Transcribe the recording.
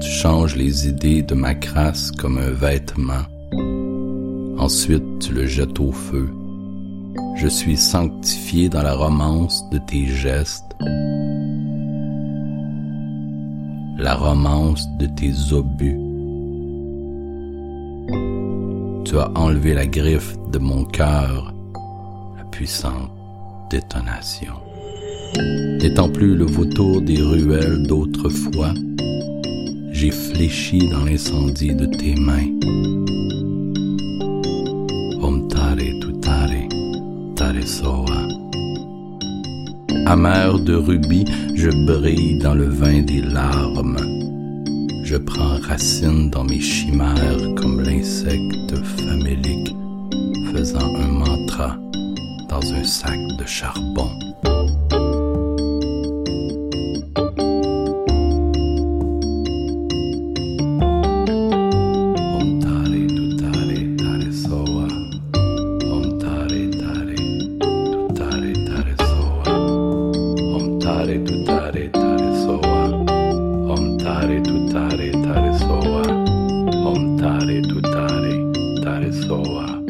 Tu changes les idées de ma crasse comme un vêtement. Ensuite, tu le jettes au feu. Je suis sanctifié dans la romance de tes gestes, la romance de tes obus. Tu as enlevé la griffe de mon cœur, la puissante détonation. N'étant plus le vautour des ruelles d'autrefois, j'ai fléchi dans l'incendie de tes mains. Om tare tutare tare soa. Amer de rubis, je brille dans le vin des larmes. Je prends racine dans mes chimères comme l'insecte dans un sac de charbon. Soa.